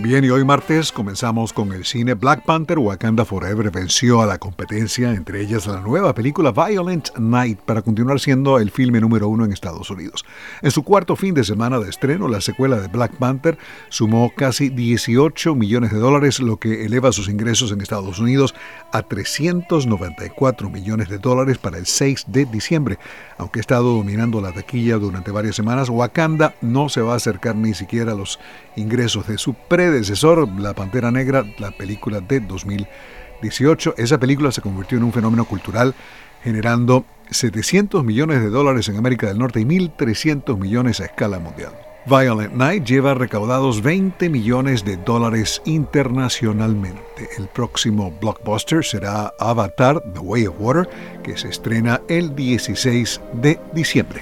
Bien, y hoy martes comenzamos con el cine Black Panther Wakanda Forever venció a la competencia, entre ellas la nueva película Violent Night, para continuar siendo el filme número uno en Estados Unidos. En su cuarto fin de semana de estreno, la secuela de Black Panther sumó casi 18 millones de dólares, lo que eleva sus ingresos en Estados Unidos a 394 millones de dólares para el 6 de diciembre. Aunque ha estado dominando la taquilla durante varias semanas, Wakanda no se va a acercar ni siquiera a los ingresos de su predecesor, La Pantera Negra, la película de 2018. Esa película se convirtió en un fenómeno cultural generando 700 millones de dólares en América del Norte y 1.300 millones a escala mundial. Violent Night lleva recaudados 20 millones de dólares internacionalmente. El próximo blockbuster será Avatar The Way of Water, que se estrena el 16 de diciembre.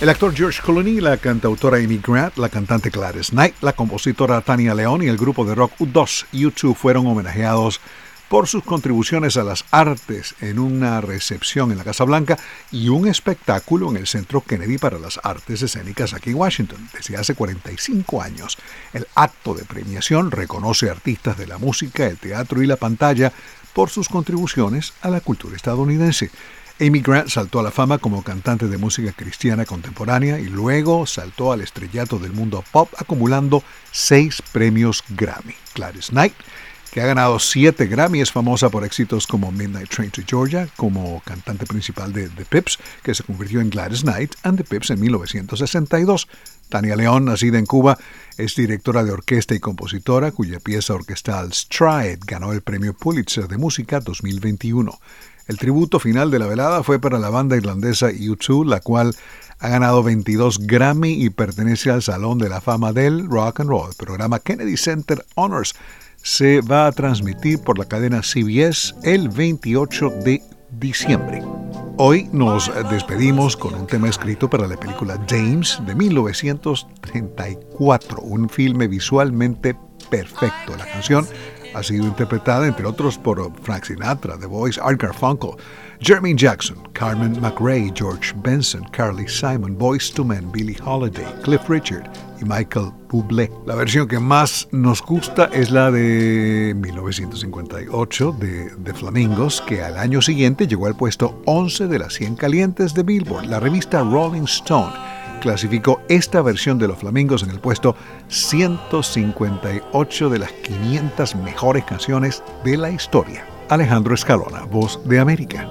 El actor George Clooney, la cantautora Amy Grant, la cantante Gladys Knight, la compositora Tania León y el grupo de rock U2 U2 fueron homenajeados por sus contribuciones a las artes en una recepción en la Casa Blanca y un espectáculo en el Centro Kennedy para las Artes Escénicas aquí en Washington. Desde hace 45 años, el acto de premiación reconoce artistas de la música, el teatro y la pantalla por sus contribuciones a la cultura estadounidense. Amy Grant saltó a la fama como cantante de música cristiana contemporánea y luego saltó al estrellato del mundo pop acumulando seis premios Grammy. Gladys Knight, que ha ganado siete Grammy, es famosa por éxitos como Midnight Train to Georgia, como cantante principal de The Pips, que se convirtió en Gladys Knight and The Pips en 1962. Tania León, nacida en Cuba, es directora de orquesta y compositora, cuya pieza orquestal Stride ganó el premio Pulitzer de Música 2021. El tributo final de la velada fue para la banda irlandesa U2, la cual ha ganado 22 Grammy y pertenece al Salón de la Fama del Rock and Roll. El programa Kennedy Center Honors se va a transmitir por la cadena CBS el 28 de diciembre. Hoy nos despedimos con un tema escrito para la película James de 1934, un filme visualmente perfecto. La canción ha sido interpretada, entre otros, por Frank Sinatra, The Voice, Art Garfunkel, Jeremy Jackson, Carmen McRae, George Benson, Carly Simon, Boyce II Men, Billie Holiday, Cliff Richard y Michael Bublé. La versión que más nos gusta es la de 1958 de The Flamingos, que al año siguiente llegó al puesto 11 de las 100 calientes de Billboard. La revista Rolling Stone clasificó esta versión de Los Flamingos en el puesto 158 de las 500 mejores canciones de la historia. Alejandro Escalona, Voz de América.